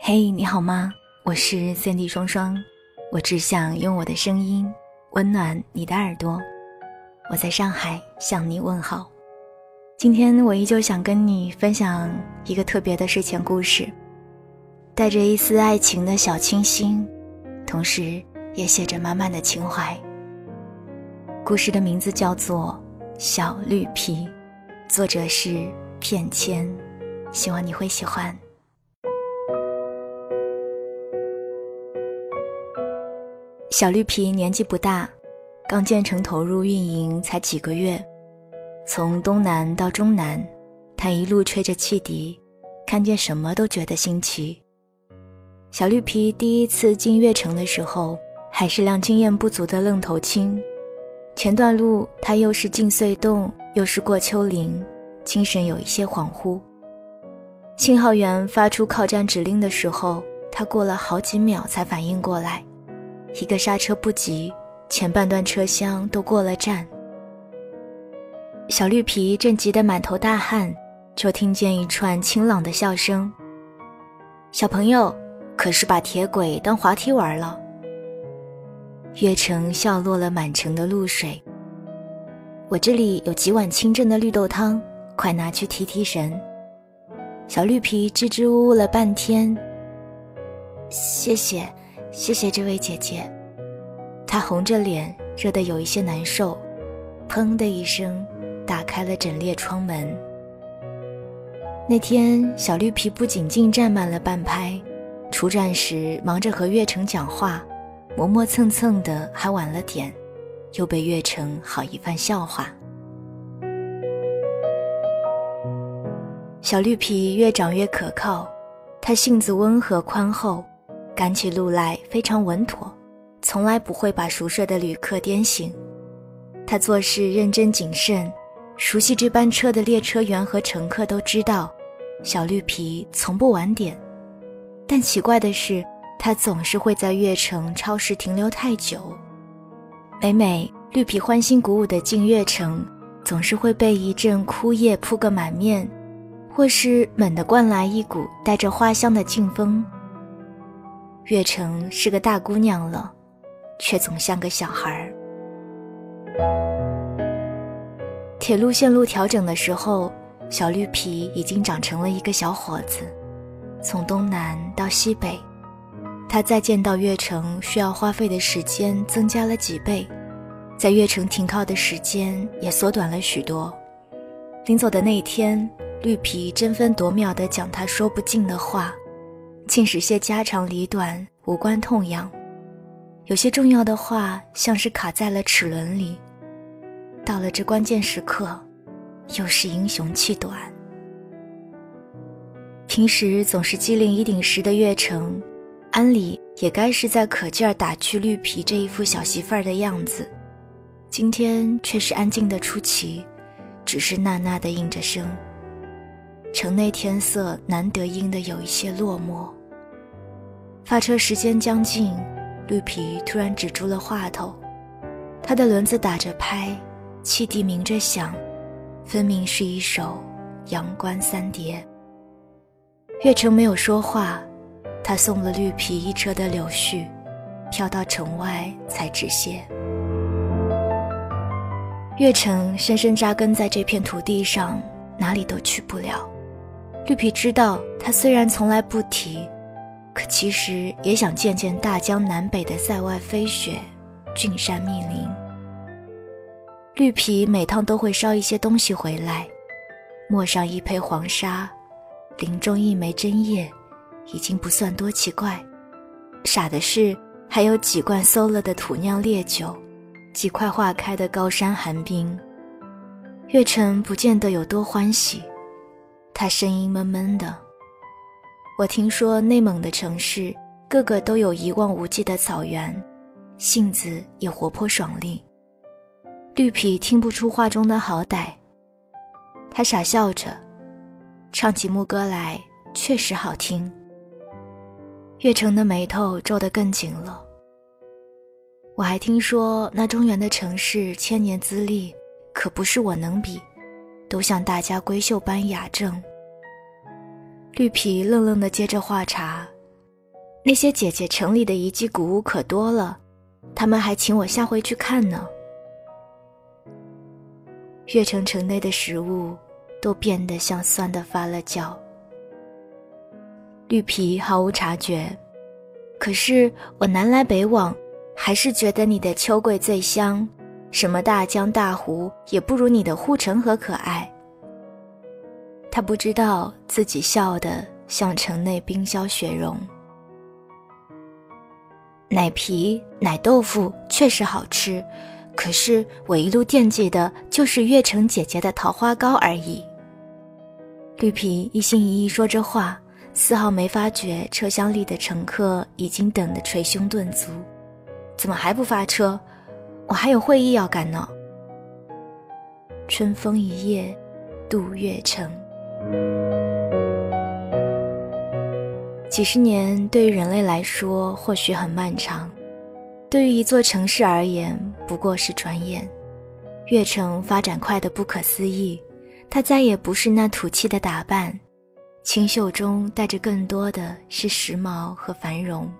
嘿，你好吗？我是 Cindy 双双，我只想用我的声音温暖你的耳朵。我在上海向你问好。今天我依旧想跟你分享一个特别的睡前故事，带着一丝爱情的小清新，同时也写着满满的情怀。故事的名字叫做《小绿皮》，作者是片签，希望你会喜欢。小绿皮年纪不大，刚建成投入运营才几个月，从东南到中南，他一路吹着汽笛，看见什么都觉得新奇。小绿皮第一次进悦城的时候，还是辆经验不足的愣头青。前段路，他又是进隧洞，又是过丘陵，精神有一些恍惚。信号员发出靠站指令的时候，他过了好几秒才反应过来，一个刹车不及，前半段车厢都过了站。小绿皮正急得满头大汗，就听见一串清朗的笑声：“小朋友，可是把铁轨当滑梯玩了？”月城笑落了满城的露水。我这里有几碗清蒸的绿豆汤，快拿去提提神。小绿皮支支吾吾了半天。谢谢，谢谢这位姐姐。她红着脸，热得有一些难受，砰的一声，打开了整列窗门。那天，小绿皮不仅进站慢了半拍，出站时忙着和月城讲话。磨磨蹭蹭的，还晚了点，又被月成好一番笑话。小绿皮越长越可靠，他性子温和宽厚，赶起路来非常稳妥，从来不会把熟睡的旅客颠醒。他做事认真谨慎，熟悉这班车的列车员和乘客都知道，小绿皮从不晚点。但奇怪的是。他总是会在悦城超市停留太久，每每绿皮欢欣鼓舞地进悦城，总是会被一阵枯叶扑个满面，或是猛地灌来一股带着花香的劲风。月城是个大姑娘了，却总像个小孩儿。铁路线路调整的时候，小绿皮已经长成了一个小伙子，从东南到西北。他再见到月城需要花费的时间增加了几倍，在月城停靠的时间也缩短了许多。临走的那一天，绿皮争分夺秒地讲他说不尽的话，尽是些家长里短、无关痛痒。有些重要的话像是卡在了齿轮里，到了这关键时刻，又是英雄气短。平时总是机灵一顶时的月城。安理也该是在可劲儿打趣绿皮这一副小媳妇儿的样子，今天却是安静的出奇，只是呐呐的应着声。城内天色难得阴的有一些落寞。发车时间将近，绿皮突然止住了话头，他的轮子打着拍，汽笛鸣着响，分明是一首《阳关三叠》。月城没有说话。他送了绿皮一车的柳絮，飘到城外才止歇。月城深深扎根在这片土地上，哪里都去不了。绿皮知道，他虽然从来不提，可其实也想见见大江南北的塞外飞雪、峻山密林。绿皮每趟都会捎一些东西回来，抹上一胚黄沙，林中一枚针叶。已经不算多奇怪，傻的是还有几罐馊了的土酿烈酒，几块化开的高山寒冰。月城不见得有多欢喜，他声音闷闷的。我听说内蒙的城市个个都有一望无际的草原，性子也活泼爽利。绿皮听不出话中的好歹，他傻笑着，唱起牧歌来确实好听。月城的眉头皱得更紧了。我还听说那中原的城市千年资历，可不是我能比，都像大家闺秀般雅正。绿皮愣愣地接着话茬：“那些姐姐城里的遗迹古物可多了，他们还请我下回去看呢。”越城城内的食物都变得像酸的发了酵。绿皮毫无察觉，可是我南来北往，还是觉得你的秋桂最香，什么大江大湖也不如你的护城河可爱。他不知道自己笑得像城内冰消雪融。奶皮、奶豆腐确实好吃。可是我一路惦记的就是月城姐姐的桃花糕而已。绿皮一心一意说着话，丝毫没发觉车厢里的乘客已经等得捶胸顿足。怎么还不发车？我还有会议要赶呢。春风一夜渡月城。几十年对于人类来说或许很漫长。对于一座城市而言，不过是转眼。越城发展快得不可思议，它再也不是那土气的打扮，清秀中带着更多的是时髦和繁荣。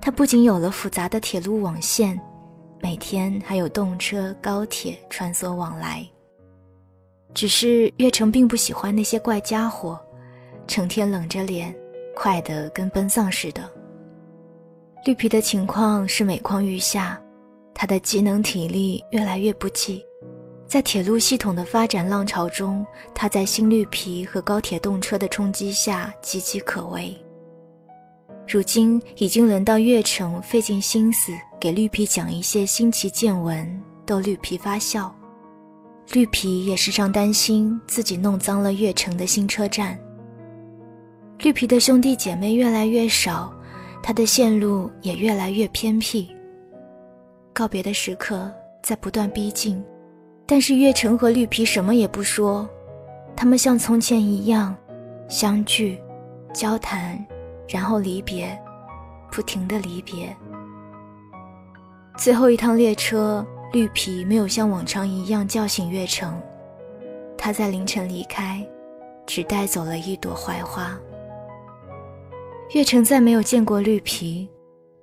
它不仅有了复杂的铁路网线，每天还有动车、高铁穿梭往来。只是越城并不喜欢那些怪家伙，成天冷着脸，快得跟奔丧似的。绿皮的情况是每况愈下，他的机能体力越来越不济。在铁路系统的发展浪潮中，他在新绿皮和高铁动车的冲击下岌岌可危。如今已经轮到月城费尽心思给绿皮讲一些新奇见闻，逗绿皮发笑。绿皮也时常担心自己弄脏了月城的新车站。绿皮的兄弟姐妹越来越少。他的线路也越来越偏僻，告别的时刻在不断逼近，但是月城和绿皮什么也不说，他们像从前一样相聚、交谈，然后离别，不停的离别。最后一趟列车，绿皮没有像往常一样叫醒月城，他在凌晨离开，只带走了一朵槐花。月城再没有见过绿皮，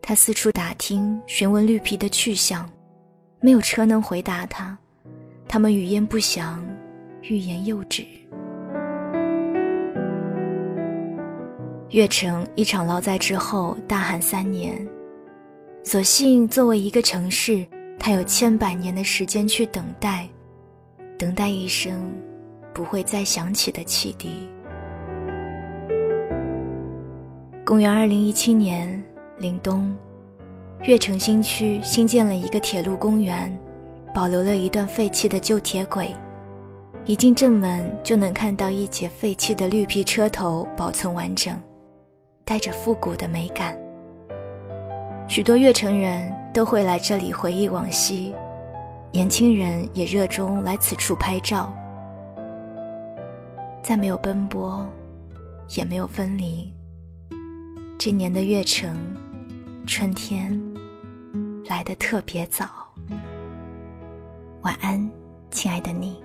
他四处打听询问绿皮的去向，没有车能回答他，他们语焉不详，欲言又止。月城一场劳灾之后大旱三年，所幸作为一个城市，它有千百年的时间去等待，等待一声不会再响起的汽笛。公元二零一七年，凛冬，越城新区新建了一个铁路公园，保留了一段废弃的旧铁轨。一进正门就能看到一节废弃的绿皮车头保存完整，带着复古的美感。许多越城人都会来这里回忆往昔，年轻人也热衷来此处拍照。再没有奔波，也没有分离。这年的月城，春天来得特别早。晚安，亲爱的你。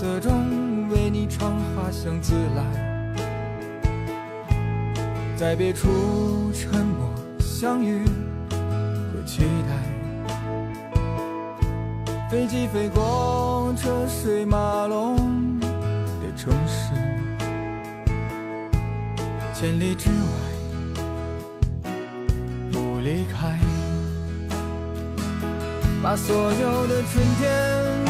色中为你唱花香自来，在别处沉默相遇和期待。飞机飞过车水马龙的城市，千里之外不离开，把所有的春天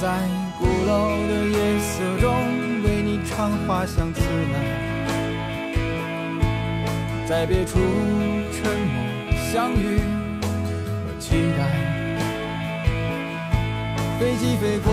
在鼓楼的夜色中为你唱花香自来，在别处沉默相遇和期待。飞机飞过